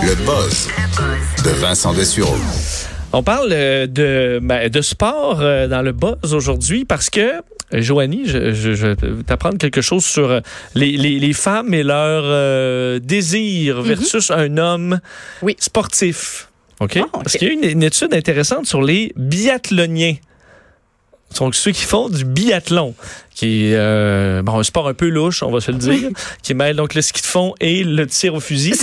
Le buzz de Vincent Dessureau. On parle euh, de, ben, de sport euh, dans le buzz aujourd'hui parce que, euh, Joanie, je, je, je vais t'apprendre quelque chose sur les, les, les femmes et leur euh, désir versus un homme Oui. sportif. OK? Ah. Parce qu'il y a une, une étude intéressante sur les biathloniens. Donc, ceux qui font du biathlon, qui est euh, bon, un sport un peu louche, on va se le dire, qui mêle donc le ski de fond et le tir au fusil.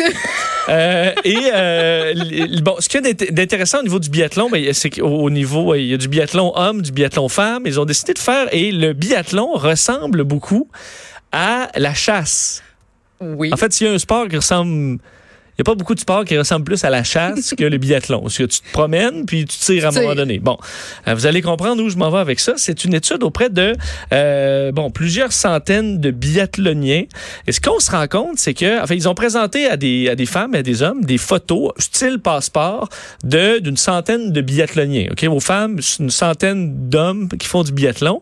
Euh, et euh, bon, ce qu'il y a d'int- d'intéressant au niveau du biathlon, ben, c'est qu'au niveau, il y a du biathlon homme, du biathlon femme. Ils ont décidé de faire et le biathlon ressemble beaucoup à la chasse. Oui. En fait, il y a un sport qui ressemble. Il n'y a pas beaucoup de sports qui ressemblent plus à la chasse que le biathlon. Parce que tu te promènes puis tu tires à un moment donné. Bon, euh, vous allez comprendre où je m'en vais avec ça. C'est une étude auprès de euh, bon plusieurs centaines de biathloniens. Et ce qu'on se rend compte, c'est que enfin, ils ont présenté à des, à des femmes et à des hommes des photos style passeport de d'une centaine de biathloniens. Ok, aux femmes, une centaine d'hommes qui font du biathlon.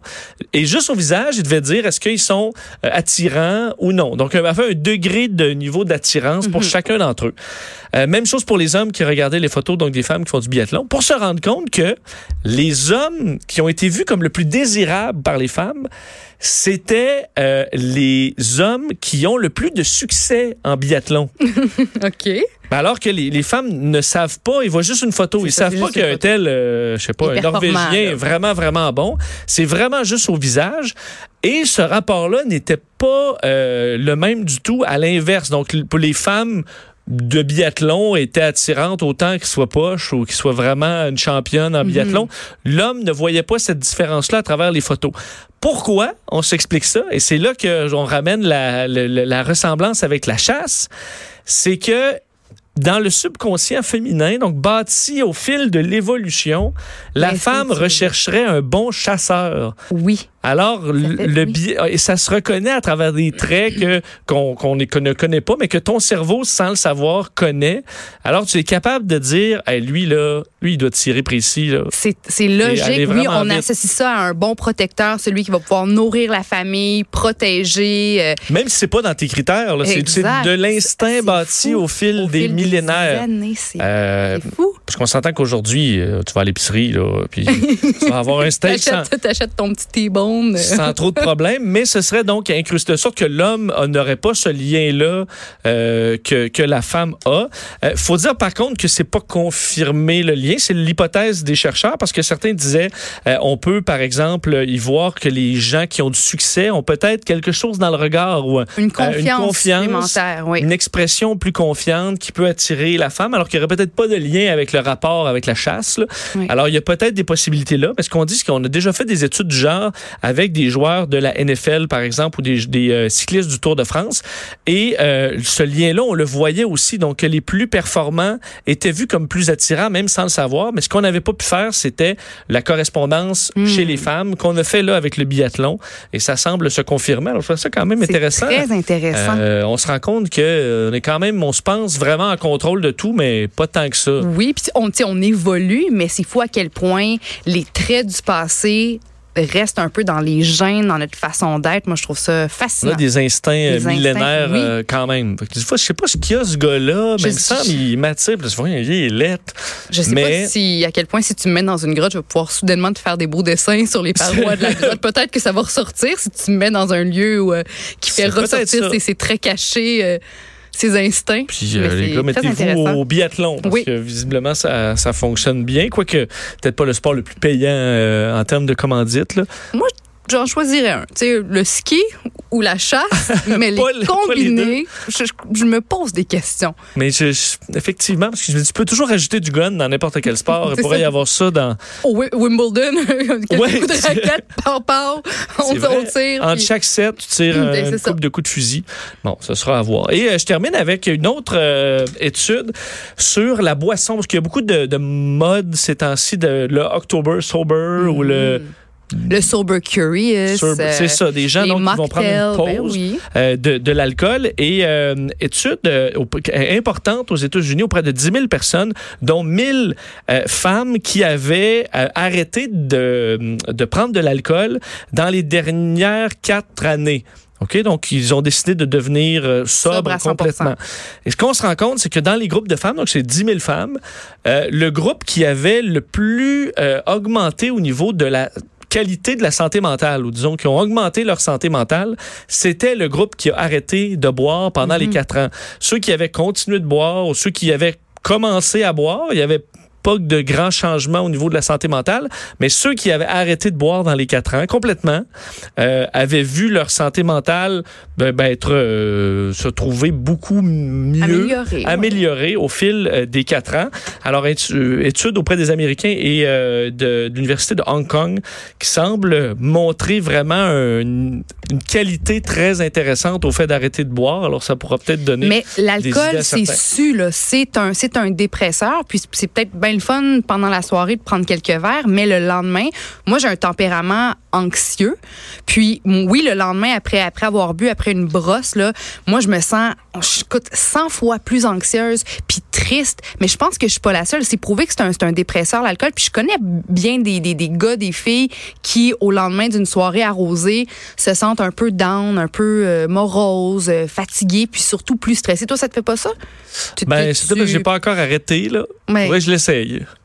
Et juste au visage, ils devaient dire est-ce qu'ils sont euh, attirants ou non? Donc, il y avait un degré de niveau d'attirance pour chacun d'entre eux. Euh, même chose pour les hommes qui regardaient les photos donc des femmes qui font du biathlon, pour se rendre compte que les hommes qui ont été vus comme le plus désirables par les femmes, c'était euh, les hommes qui ont le plus de succès en biathlon. OK. Ben alors que les, les femmes ne savent pas, ils voient juste une photo. Ils ça, savent pas qu'il y a une un photo. tel, euh, je sais pas, un Norvégien là. vraiment, vraiment bon. C'est vraiment juste au visage. Et ce rapport-là n'était pas euh, le même du tout à l'inverse. Donc, pour les femmes de biathlon étaient attirantes autant qu'ils soient poches ou qu'ils soient vraiment une championne Mhm. en biathlon. L'homme ne voyait pas cette différence-là à travers les photos. Pourquoi on s'explique ça? Et c'est là que on ramène la, la- la- la ressemblance avec la chasse. C'est que dans le subconscient féminin, donc bâti au fil de l'évolution, la femme rechercherait un bon chasseur. Oui. Alors, le, fait, le oui. bi- et ça se reconnaît à travers des traits que qu'on qu'on ne connaît pas, mais que ton cerveau, sans le savoir, connaît. Alors, tu es capable de dire, Hey, lui là, lui il doit tirer précis là. C'est logique. Oui, on vite. associe ça à un bon protecteur, celui qui va pouvoir nourrir la famille, protéger. euh, Même si c'est pas dans tes critères, là, c'est de l'instinct bâti fou. au fil au des fil millénaires. c'est Euh, c'est fou. parce qu'on s'entend qu'aujourd'hui, euh, tu vas à l'épicerie, là, puis tu vas avoir un steak sans, t'achètes ton petit T-bone. Euh, sans trop de problèmes, mais ce serait donc incrusté de sorte que l'homme euh, n'aurait pas ce lien-là euh, que, que la femme a. Euh, faut dire par contre que c'est pas confirmé le lien, c'est l'hypothèse des chercheurs parce que certains disaient euh, on peut par exemple y voir que les gens qui ont du succès ont peut-être quelque chose dans le regard ou un- Une euh, confiance, confiance, supplémentaire, oui. une expression plus confiante qui peut attirer la femme, alors qu'il n'y aurait peut-être pas de lien avec le rapport avec la chasse. là. Oui. Alors, il y a peut-être des possibilités là, parce qu'on dit qu'on a déjà fait des études du genre avec des joueurs de la NFL, par exemple, ou des, des, euh, cyclistes du Tour de France. Et euh, ce lien-là, on le voyait aussi, donc que les plus performants étaient vus comme plus attirants, même sans le savoir. Mais ce qu'on n'avait pas pu faire, c'était la correspondance Hmm. chez les femmes qu'on a fait là avec le biathlon. Et ça semble se confirmer. Alors, je trouve ça quand même intéressant. très intéressant. Euh, on se rend compte que euh, on est quand même, on se pense vraiment en contrôle de tout, mais pas tant que ça. Oui, puis on, on évolue, mais c'est fou à quel point les traits du passé restent un peu dans les gènes, dans notre façon d'être. Moi, je trouve ça On fascinant. a des instincts euh, Des instincts, millénaires oui. euh, quand même. Des fois, je sais pas ce qu'il y a ce gars-là, Je mais il me semble il m'attire. Que voyons, il est lettre. Je sais mais- pas si, à quel point, si tu me mets dans une grotte, je vais pouvoir soudainement te faire des beaux dessins sur les parois de la grotte. Peut-être que ça va ressortir si tu me mets dans un lieu où, euh, qui fait ressortir ses, ses traits cachés, euh, ses instincts. Puis euh, les gars, mettez-vous au biathlon parce Oui. que visiblement ça, ça fonctionne bien, quoique peut-être pas le sport le plus payant euh, en termes de commandite. Là. Moi, j'en choisirais un. Tu sais, le ski ou la chasse, mais les le- les combiner, je, me pose des questions. Mais je- je- effectivement, parce que je me dis, tu peux toujours ajouter du gun dans n'importe quel sport. Il pourrait ça. y avoir ça dans Au Wi- Wimbledon, quelques Ouais, coups de raquette, par par, on, tire. Entre puis- chaque set, tu tires un- c'est une coupe de coups de fusil. Bon, ce sera à voir. Et euh, je termine avec une autre euh, étude sur la boisson, parce qu'il y a beaucoup de, de modes ces temps-ci, de, le October Sober ou le... Le Sober Curious. Euh, c'est ça, des gens donc, qui vont prendre une ben pause oui. euh, de, de l'alcool. Et euh, étude importante aux États-Unis auprès de 10 000 personnes, dont 1000 euh, femmes qui avaient arrêté de, de prendre de l'alcool dans les dernières quatre années. OK? Donc, ils ont décidé de devenir euh, sobres Sobre à 100%. complètement. Et ce qu'on se rend compte, c'est que dans les groupes de femmes, donc c'est 10 000 femmes, euh, le groupe qui avait le plus euh, augmenté au niveau de la qualité de la santé mentale, ou disons qui ont augmenté leur santé mentale, c'était le groupe qui a arrêté de boire pendant les quatre ans. Ceux qui avaient continué de boire ou ceux qui avaient commencé à boire, il y avait pas de grands changements au niveau de la santé mentale, mais ceux qui avaient arrêté de boire dans les quatre ans complètement euh, avaient vu leur santé mentale ben, ben, être euh, se trouver beaucoup mieux Améliorée, ouais. au fil euh, des quatre ans. Alors étu- étude auprès des Américains et euh, de, de l'université de Hong Kong qui semble montrer vraiment un- une qualité très intéressante au fait d'arrêter de boire. Alors ça pourra peut-être donner Mais l'alcool, c'est su, là. C'est un, c'est un dépresseur. Puis c'est peut-être bien le fun pendant la soirée de prendre quelques verres, mais le lendemain, moi, j'ai un tempérament anxieux. Puis oui, le lendemain, après, après avoir bu, après une brosse, là, moi, je me sens, je coûte 100 fois plus anxieuse, puis triste. Mais je pense que je suis pas la seule. C'est prouvé que c'est un, un dépresseur, l'alcool. Puis je connais bien des, des, des gars, des filles qui, au lendemain d'une soirée arrosée, se sentent un peu down, un peu euh, morose, euh, fatigués, puis surtout plus stressés. Toi, ça te fait pas ça? Tu- Ben, c'est que j'ai pas encore arrêté, là. Mais- que je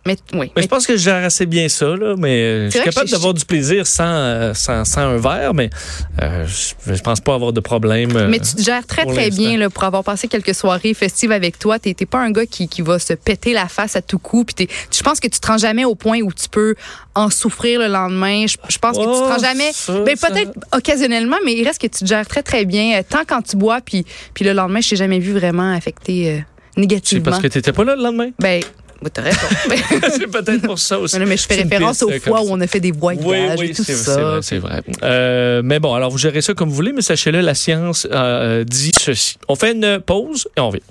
Mais, oui. Mais je pense que je gère assez bien ça, là. Mais euh, je suis capable d'avoir du plaisir sans, euh, sans, sans un verre, mais euh, je, je pense pas avoir de problème. euh, Mais tu te gères très, très bien là, pour avoir passé quelques soirées festives avec toi. T'es t'es pas un gars qui, qui va se péter la face à tout coup. Puis je pense que tu te rends jamais au point où tu peux en souffrir le lendemain. Je, je pense que tu te Oh, rends jamais. ça, Ben, ça- peut-être occasionnellement, mais il reste que tu te gères très, très bien. euh, Tant quand tu bois, puis, puis le lendemain, je t'ai jamais vu vraiment affecté euh, C'est négativement. parce que t'étais pas là le lendemain? Ben, oui, t'as raison. C'est peut-être pour ça aussi. mais, non, mais je fais référence aux euh, fois où on a fait des voyages Oui, oui, et tout ça. c'est vrai, c'est vrai. Euh, mais bon, alors vous gérez ça comme vous voulez, mais sachez-le, la science euh, dit ceci. On fait une pause et on revient.